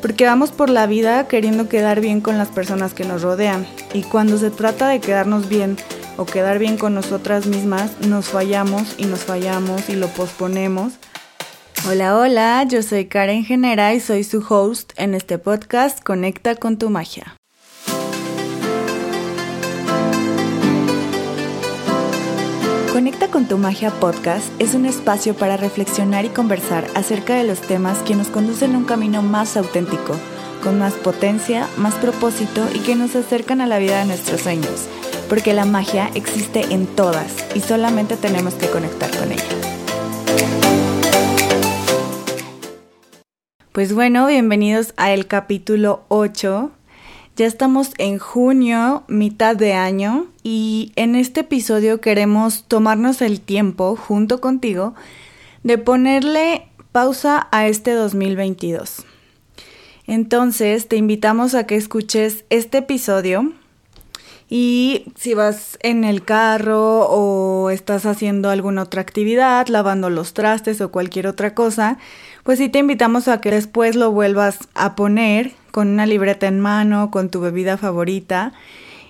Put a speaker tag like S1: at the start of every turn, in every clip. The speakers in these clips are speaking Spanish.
S1: porque vamos por la vida queriendo quedar bien con las personas que nos rodean. Y cuando se trata de quedarnos bien o quedar bien con nosotras mismas, nos fallamos y nos fallamos y lo posponemos. Hola, hola, yo soy Karen Genera y soy su host en este podcast Conecta con tu magia. Conecta con tu magia podcast es un espacio para reflexionar y conversar acerca de los temas que nos conducen a un camino más auténtico, con más potencia, más propósito y que nos acercan a la vida de nuestros sueños, porque la magia existe en todas y solamente tenemos que conectar con ella. Pues bueno, bienvenidos a el capítulo 8 ya estamos en junio, mitad de año, y en este episodio queremos tomarnos el tiempo, junto contigo, de ponerle pausa a este 2022. Entonces, te invitamos a que escuches este episodio y si vas en el carro o estás haciendo alguna otra actividad, lavando los trastes o cualquier otra cosa, pues sí te invitamos a que después lo vuelvas a poner con una libreta en mano, con tu bebida favorita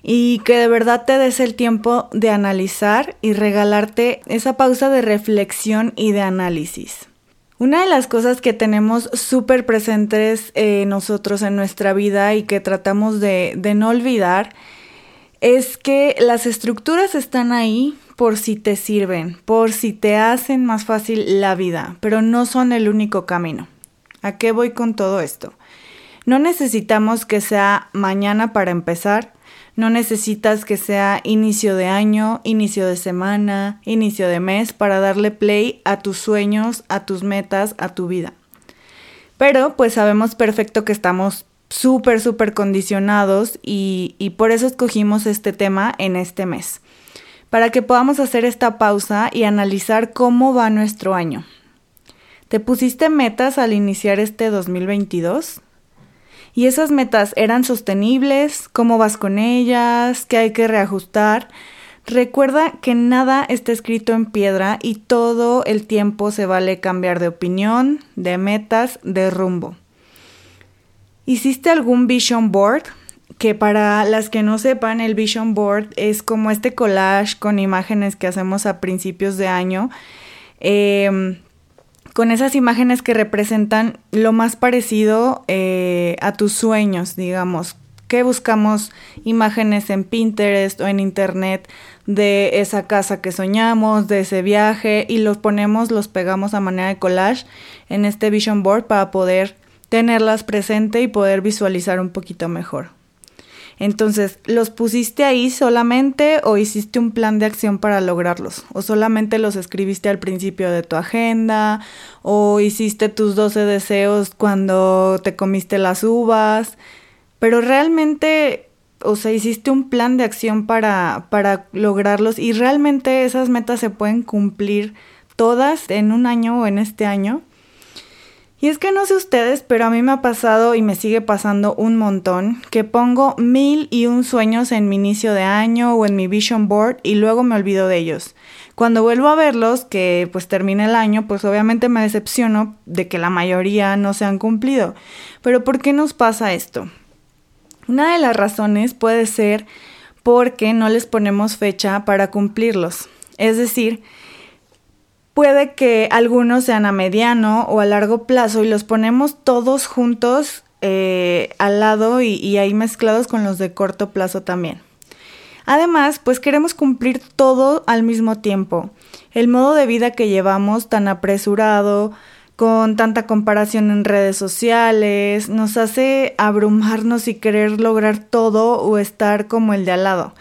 S1: y que de verdad te des el tiempo de analizar y regalarte esa pausa de reflexión y de análisis. Una de las cosas que tenemos súper presentes eh, nosotros en nuestra vida y que tratamos de, de no olvidar es que las estructuras están ahí por si te sirven, por si te hacen más fácil la vida, pero no son el único camino. ¿A qué voy con todo esto? No necesitamos que sea mañana para empezar, no necesitas que sea inicio de año, inicio de semana, inicio de mes para darle play a tus sueños, a tus metas, a tu vida. Pero pues sabemos perfecto que estamos súper, súper condicionados y, y por eso escogimos este tema en este mes, para que podamos hacer esta pausa y analizar cómo va nuestro año. ¿Te pusiste metas al iniciar este 2022? Y esas metas eran sostenibles, cómo vas con ellas, qué hay que reajustar. Recuerda que nada está escrito en piedra y todo el tiempo se vale cambiar de opinión, de metas, de rumbo. ¿Hiciste algún vision board? Que para las que no sepan, el vision board es como este collage con imágenes que hacemos a principios de año. Eh, con esas imágenes que representan lo más parecido eh, a tus sueños, digamos. Que buscamos imágenes en Pinterest o en Internet de esa casa que soñamos, de ese viaje, y los ponemos, los pegamos a manera de collage en este vision board para poder tenerlas presente y poder visualizar un poquito mejor. Entonces, ¿los pusiste ahí solamente o hiciste un plan de acción para lograrlos? ¿O solamente los escribiste al principio de tu agenda? ¿O hiciste tus 12 deseos cuando te comiste las uvas? Pero realmente, o sea, hiciste un plan de acción para, para lograrlos y realmente esas metas se pueden cumplir todas en un año o en este año. Y es que no sé ustedes, pero a mí me ha pasado y me sigue pasando un montón que pongo mil y un sueños en mi inicio de año o en mi vision board y luego me olvido de ellos. Cuando vuelvo a verlos, que pues termina el año, pues obviamente me decepciono de que la mayoría no se han cumplido. Pero ¿por qué nos pasa esto? Una de las razones puede ser porque no les ponemos fecha para cumplirlos. Es decir, puede que algunos sean a mediano o a largo plazo y los ponemos todos juntos eh, al lado y, y ahí mezclados con los de corto plazo también. Además, pues queremos cumplir todo al mismo tiempo. El modo de vida que llevamos tan apresurado, con tanta comparación en redes sociales, nos hace abrumarnos y querer lograr todo o estar como el de al lado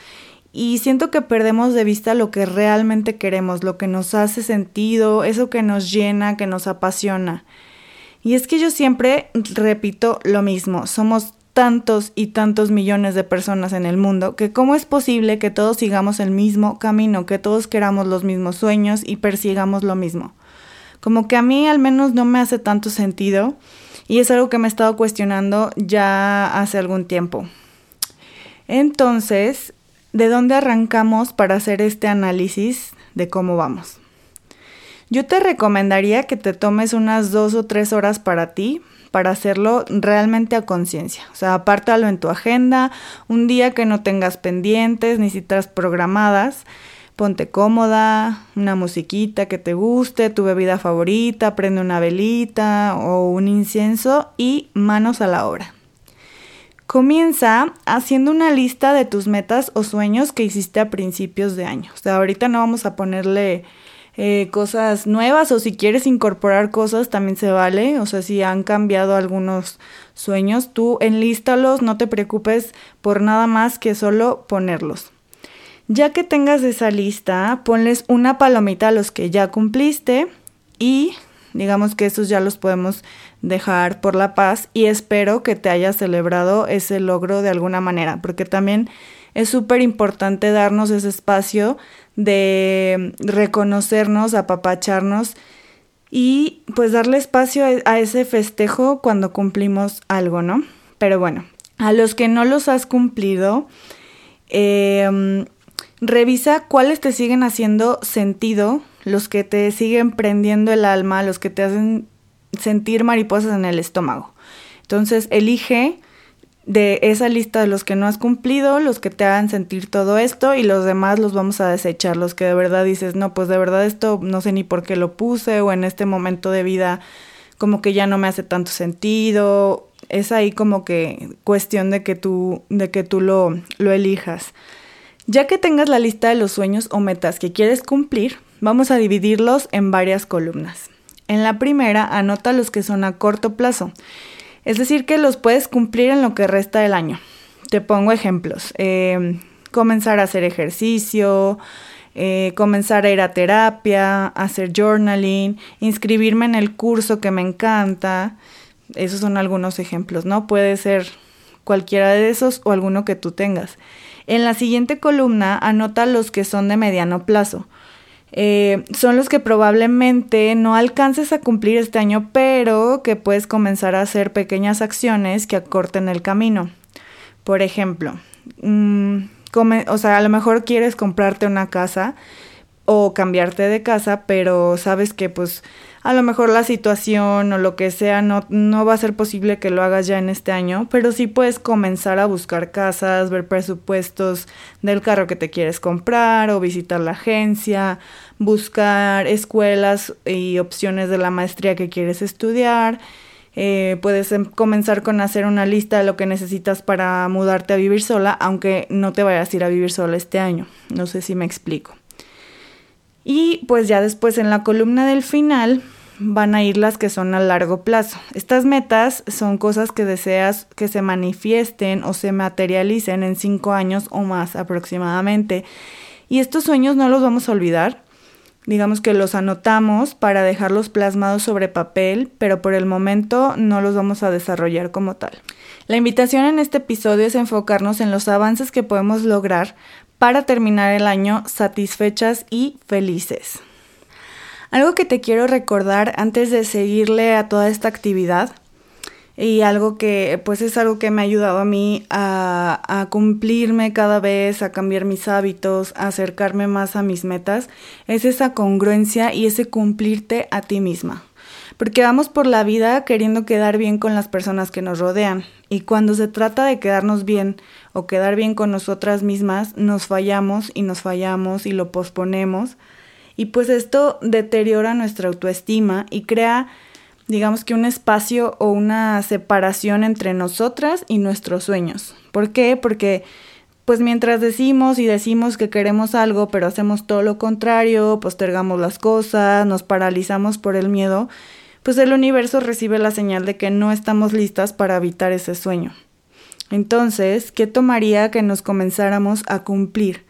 S1: y siento que perdemos de vista lo que realmente queremos, lo que nos hace sentido, eso que nos llena, que nos apasiona. Y es que yo siempre repito lo mismo, somos tantos y tantos millones de personas en el mundo que cómo es posible que todos sigamos el mismo camino, que todos queramos los mismos sueños y persigamos lo mismo. Como que a mí al menos no me hace tanto sentido y es algo que me he estado cuestionando ya hace algún tiempo. Entonces, ¿de dónde arrancamos para hacer este análisis de cómo vamos? Yo te recomendaría que te tomes unas dos o tres horas para ti, para hacerlo realmente a conciencia. O sea, apártalo en tu agenda, un día que no tengas pendientes ni citas programadas. Ponte cómoda, una musiquita que te guste, tu bebida favorita, prende una velita o un incienso y manos a la obra. Comienza haciendo una lista de tus metas o sueños que hiciste a principios de año. O sea, ahorita no vamos a ponerle eh, cosas nuevas o si quieres incorporar cosas también se vale. O sea, si han cambiado algunos sueños, tú enlístalos, no te preocupes por nada más que solo ponerlos. Ya que tengas esa lista, ponles una palomita a los que ya cumpliste y digamos que esos ya los podemos dejar por la paz y espero que te hayas celebrado ese logro de alguna manera, porque también es súper importante darnos ese espacio de reconocernos, apapacharnos y pues darle espacio a ese festejo cuando cumplimos algo, ¿no? Pero bueno, a los que no los has cumplido, em, revisa cuáles te siguen haciendo sentido, los que te siguen prendiendo el alma, los que te hacen sentir mariposas en el estómago. Entonces, elige de esa lista de los que no has cumplido, los que te hagan sentir todo esto y los demás los vamos a desechar, los que de verdad dices, no, pues de verdad esto no sé ni por qué lo puse o en este momento de vida como que ya no me hace tanto sentido. Es ahí como que cuestión de que tú, de que tú lo, lo elijas. Ya que tengas la lista de los sueños o metas que quieres cumplir, vamos a dividirlos en varias columnas. En la primera, anota los que son a corto plazo es decir, que los puedes cumplir en lo que resta del año. Te pongo ejemplos. Em, comenzar a hacer ejercicio, eh, comenzar a ir a terapia, hacer journaling, inscribirme en el curso que me encanta. Esos son algunos ejemplos, ¿no? Puede ser cualquiera de esos o alguno que tú tengas. En la siguiente columna anota los que son de mediano plazo. Eh, son los que probablemente no alcances a cumplir este año, pero que puedes comenzar a hacer pequeñas acciones que acorten el camino. Por ejemplo, mm, o sea, a lo mejor quieres comprarte una casa o cambiarte de casa, pero sabes que pues a lo mejor la situación o lo que sea no, no va a ser posible que lo hagas ya en este año, pero sí puedes comenzar a buscar casas, ver presupuestos del carro que te quieres comprar o visitar la agencia, buscar escuelas y opciones de la maestría que quieres estudiar. Eh, puedes em, comenzar con hacer una lista de lo que necesitas para mudarte a vivir sola, aunque no te vayas a ir a vivir sola este año. No sé si me explico. Y pues ya después en la columna del final van a ir las que son a largo plazo. Estas metas son cosas que deseas que se manifiesten o se materialicen en cinco años o más aproximadamente. Y estos sueños no los vamos a olvidar. Digamos que los anotamos para dejarlos plasmados sobre papel, pero por el momento no los vamos a desarrollar como tal. La invitación en este episodio es enfocarnos en los avances que podemos lograr para terminar el año satisfechas y felices. Algo que te quiero recordar antes de seguirle a toda esta actividad y algo que pues es algo que me ha ayudado a mí a, a, cumplirme cada vez, a cambiar mis hábitos, a acercarme más a mis metas, es esa congruencia y ese cumplirte a ti misma. Porque vamos por la vida queriendo quedar bien con las personas que nos rodean. Y cuando se trata de quedarnos bien o quedar bien con nosotras mismas, nos fallamos y nos fallamos y lo posponemos y pues esto deteriora nuestra autoestima y crea, digamos que un espacio o una separación entre nosotras y nuestros sueños. ¿Por qué? Porque pues mientras decimos y decimos que queremos algo, pero hacemos todo lo contrario, postergamos las cosas, nos paralizamos por el miedo, pues el universo recibe la señal de que no estamos listas para evitar ese sueño. Entonces, ¿qué tomaría que nos comenzáramos a cumplir?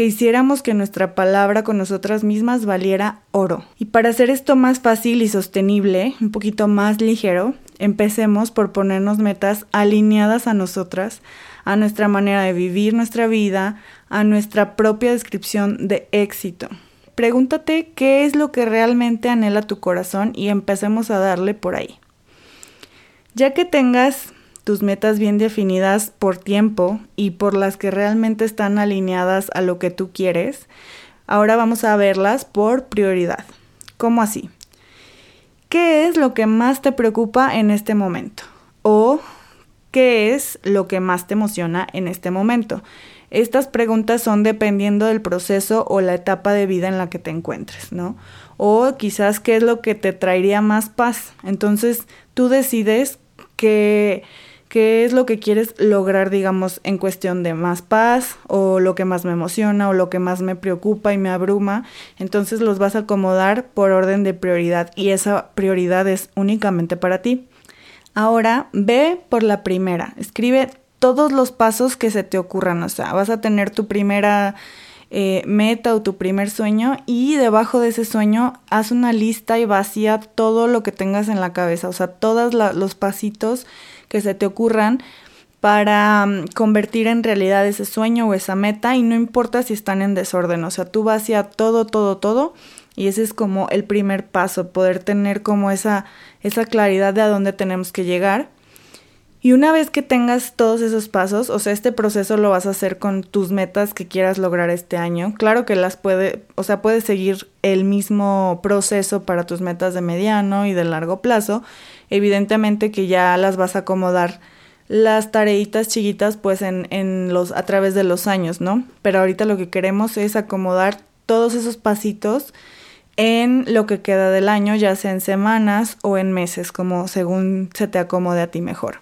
S1: Que hiciéramos que nuestra palabra con nosotras mismas valiera oro. Y para hacer esto más fácil y sostenible, un poquito más ligero, empecemos por ponernos metas alineadas a nosotras, a nuestra manera de vivir nuestra vida, a nuestra propia descripción de éxito. Pregúntate qué es lo que realmente anhela tu corazón y empecemos a darle por ahí. Ya que tengas tus metas bien definidas por tiempo y por las que realmente están alineadas a lo que tú quieres, ahora vamos a verlas por prioridad. ¿Cómo así? ¿qué es lo que más te preocupa en este momento? O ¿qué es lo que más te emociona en este momento? Estas preguntas son dependiendo del proceso o la etapa de vida en la que te encuentres, ¿no? O quizás qué es lo que te traería más paz. Entonces tú decides qué, qué es lo que quieres lograr, digamos, en cuestión de más paz o lo que más me emociona o lo que más me preocupa y me abruma. Entonces los vas a acomodar por orden de prioridad y esa prioridad es únicamente para ti. Ahora ve por la primera, escribe todos los pasos que se te ocurran, o sea, vas a tener tu primera eh, meta o tu primer sueño y debajo de ese sueño haz una lista y vacía todo lo que tengas en la cabeza, o sea, todos los pasitos que se te ocurran para mm, convertir en realidad ese sueño o esa meta y no importa si están en desorden, o sea, tú vacía todo, todo, todo y ese es como el primer paso, poder tener como esa, esa claridad de a dónde tenemos que llegar y una vez que tengas todos esos pasos, o sea, este proceso lo vas a hacer con tus metas que quieras lograr este año. Claro que las puede, o sea, puedes seguir el mismo proceso para tus metas de mediano y de largo plazo. Evidentemente que ya las vas a acomodar las tareitas chiquitas pues en, los, a través de los años, ¿no? Pero ahorita lo que queremos es acomodar todos esos pasitos en lo que queda del año, ya sea en semanas o en meses, como según se te acomode a ti mejor.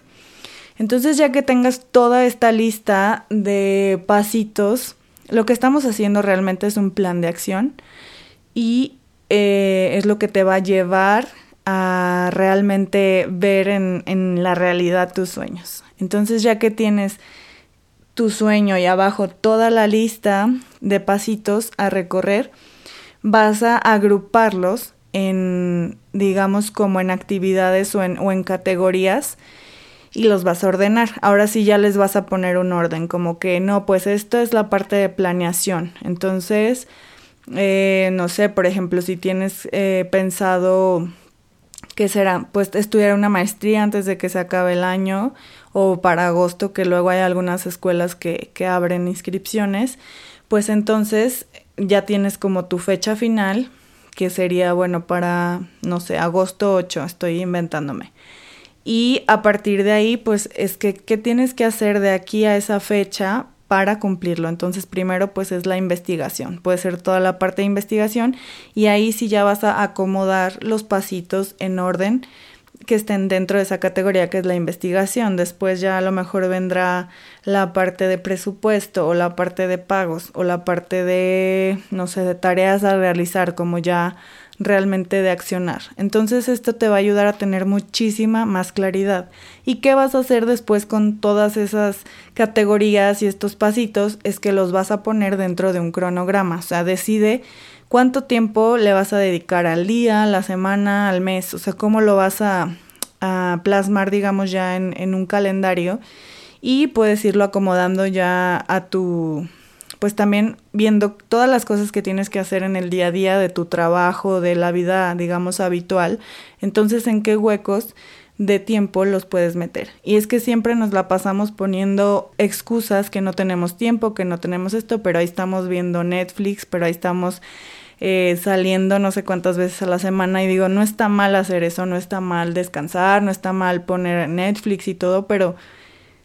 S1: Entonces ya que tengas toda esta lista de pasitos, lo que estamos haciendo realmente es un plan de acción y eh, es lo que te va a llevar a realmente ver en, en la realidad tus sueños. Entonces ya que tienes tu sueño y abajo toda la lista de pasitos a recorrer, vas a agruparlos en, digamos, como en actividades o en, categorías y los vas a ordenar. Ahora sí ya les vas a poner un orden, como que no, pues esto es la parte de planeación. Entonces, eh, no sé, por ejemplo, si tienes eh, pensado que será, pues estudiar una maestría antes de que se acabe el año o para agosto, que luego hay algunas escuelas que, que abren inscripciones, pues entonces ya tienes como tu fecha final, que sería, bueno, para, no sé, agosto 8, estoy inventándome. Y a partir de ahí, pues es que, ¿qué tienes que hacer de aquí a esa fecha para cumplirlo? Entonces, primero, pues es la investigación. Puede ser toda la parte de investigación y ahí sí ya vas a acomodar los pasitos en orden que estén dentro de esa categoría que es la investigación. Después ya a lo mejor vendrá la parte de presupuesto o la parte de pagos o la parte de, no sé, de tareas a realizar, como ya realmente de accionar. Entonces esto te va a ayudar a tener muchísima más claridad. ¿Y qué vas a hacer después con todas esas categorías y estos pasitos? Es que los vas a poner dentro de un cronograma. O sea, decide cuánto tiempo le vas a dedicar al día, la semana, al mes. O sea, cómo lo vas a, plasmar, digamos, ya en un calendario. Y puedes irlo acomodando ya a tu pues también viendo todas las cosas que tienes que hacer en el día a día de tu trabajo, de la vida, digamos, habitual, entonces en qué huecos de tiempo los puedes meter. Y es que siempre nos la pasamos poniendo excusas que no tenemos tiempo, que no tenemos esto, pero ahí estamos viendo Netflix, pero ahí estamos eh, saliendo no sé cuántas veces a la semana y digo, no está mal hacer eso, no está mal descansar, no está mal poner Netflix y todo, pero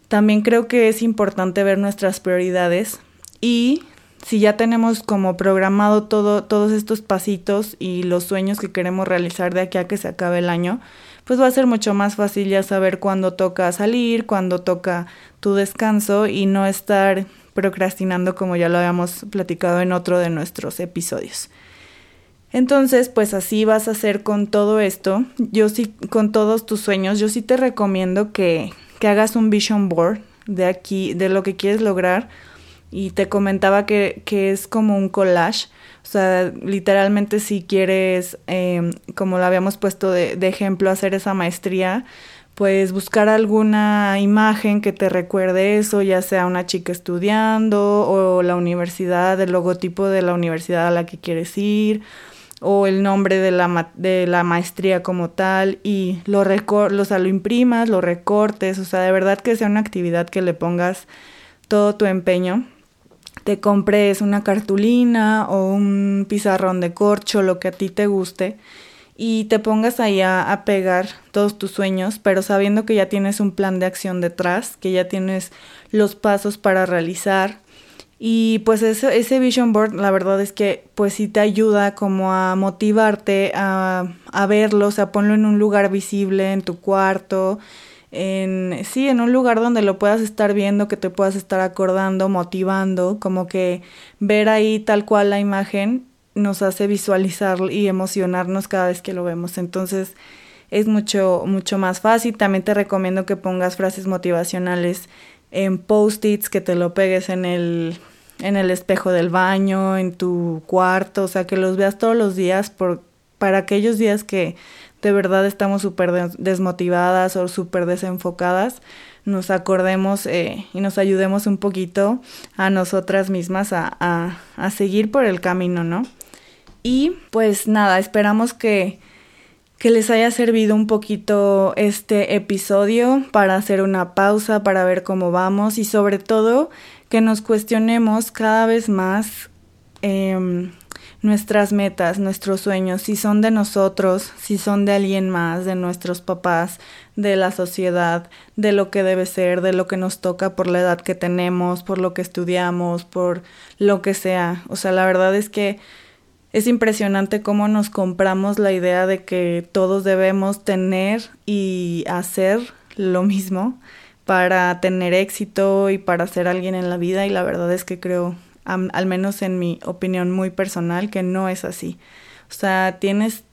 S1: también creo que es importante ver nuestras prioridades y si ya tenemos como programado todo, todos estos pasitos y los sueños que queremos realizar de aquí a que se acabe el año, pues va a ser mucho más fácil ya saber cuándo toca salir, cuándo toca tu descanso y no estar procrastinando como ya lo habíamos platicado en otro de nuestros episodios. Entonces, pues así vas a hacer con todo esto. Yo sí, con todos tus sueños, yo sí te recomiendo que, que hagas un vision board de aquí, de lo que quieres lograr y te comentaba que, que es como un collage. O sea, literalmente si quieres, eh, como lo habíamos puesto de, de, ejemplo, hacer esa maestría, pues buscar alguna imagen que te recuerde eso, ya sea una chica estudiando o la universidad, el logotipo de la universidad a la que quieres ir o el nombre de la, de la maestría como tal y lo, recor o lo imprimas, lo recortes, o sea, de verdad que sea una actividad que le pongas todo tu empeño te compres una cartulina o un pizarrón de corcho, lo que a ti te guste, y te pongas ahí a, a, pegar todos tus sueños, pero sabiendo que ya tienes un plan de acción detrás, que ya tienes los pasos para realizar. Y pues ese, ese vision board, la verdad es que pues sí te ayuda como a motivarte a, a verlo, o sea, ponlo en un lugar visible, en tu cuarto, en, sí, en un lugar donde lo puedas estar viendo, que te puedas estar acordando, motivando, como que ver ahí tal cual la imagen nos hace visualizar y emocionarnos cada vez que lo vemos. Entonces es mucho, mucho más fácil. También te recomiendo que pongas frases motivacionales en post-its, que te lo pegues en el, en el espejo del baño, en tu cuarto, o sea, que los veas todos los días por, para aquellos días que de verdad estamos súper desmotivadas o súper desenfocadas, nos acordemos eh, y nos ayudemos un poquito a nosotras mismas a, a, a seguir por el camino, ¿no? Y pues nada, esperamos que, que les haya servido un poquito este episodio para hacer una pausa, para ver cómo vamos y sobre todo que nos cuestionemos cada vez más eh, nuestras metas, nuestros sueños, si son de nosotros, si son de alguien más, de nuestros papás, de la sociedad, de lo que debe ser, de lo que nos toca por la edad que tenemos, por lo que estudiamos, por lo que sea. O sea, la verdad es que es impresionante cómo nos compramos la idea de que todos debemos tener y hacer lo mismo para tener éxito y para ser alguien en la vida y la verdad es que creo, al menos en mi opinión muy personal, que no es así. O sea, tienes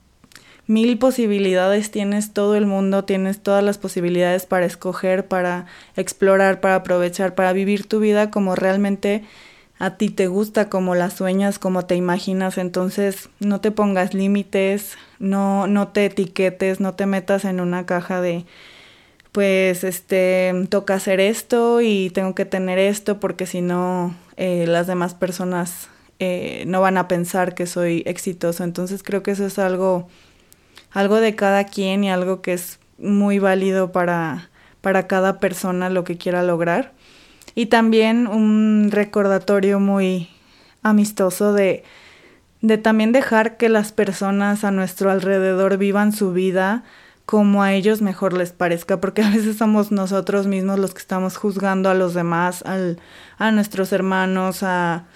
S1: mil posibilidades, tienes todo el mundo, tienes todas las posibilidades para escoger, para explorar, para aprovechar, para vivir tu vida como realmente a ti te gusta, como la sueñas, como te imaginas, entonces no te pongas límites, no, no te etiquetes, no te metas en una caja de pues este toca hacer esto y tengo que tener esto porque si no eh, las demás personas eh, no van a pensar que soy exitoso. Entonces creo que eso es algo algo de cada quien y algo que es muy válido para para cada persona lo que quiera lograr. Y también un recordatorio muy amistoso de, de también dejar que las personas a nuestro alrededor vivan su vida como a ellos mejor les parezca, porque a veces somos nosotros mismos los que estamos juzgando a los demás, al, a nuestros hermanos, a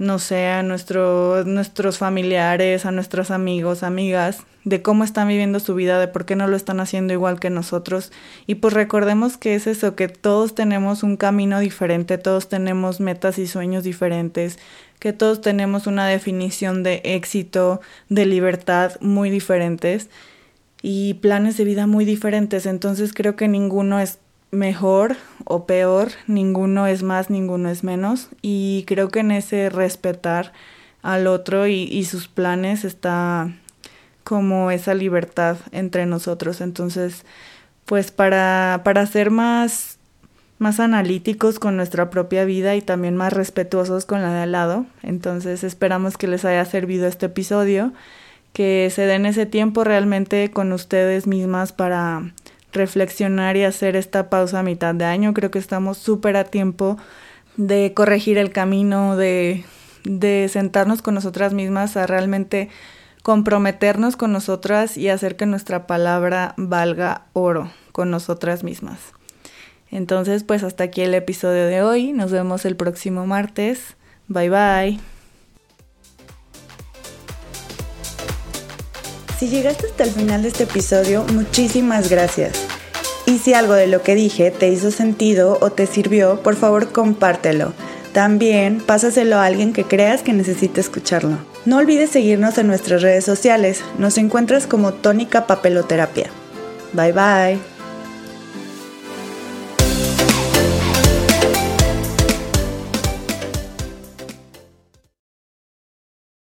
S1: no sé, a nuestro, nuestros familiares, a nuestros amigos, amigas, de cómo están viviendo su vida, de por qué no lo están haciendo igual que nosotros. Y pues recordemos que es eso, que todos tenemos un camino diferente, todos tenemos metas y sueños diferentes, que todos tenemos una definición de éxito, de libertad muy diferentes y planes de vida muy diferentes. Entonces creo que ninguno es mejor o peor, ninguno es más, ninguno es menos y creo que en ese respetar al otro y, y sus planes está como esa libertad entre nosotros. Entonces, pues para, para ser más, más analíticos con nuestra propia vida y también más respetuosos con la de al lado. Entonces esperamos que les haya servido este episodio, que se den ese tiempo realmente con ustedes mismas para reflexionar y hacer esta pausa a mitad de año. Creo que estamos súper a tiempo de corregir el camino, de, de sentarnos con nosotras mismas a realmente comprometernos con nosotras y hacer que nuestra palabra valga oro con nosotras mismas. Entonces, pues hasta aquí el episodio de hoy. Nos vemos el próximo martes. Bye bye.
S2: Si llegaste hasta el final de este episodio, muchísimas gracias. Y si algo de lo que dije te hizo sentido o te sirvió, por favor compártelo. También pásaselo a alguien que creas que necesite escucharlo. No olvides seguirnos en nuestras redes sociales. Nos encuentras como Tónica Papeloterapia. Bye bye.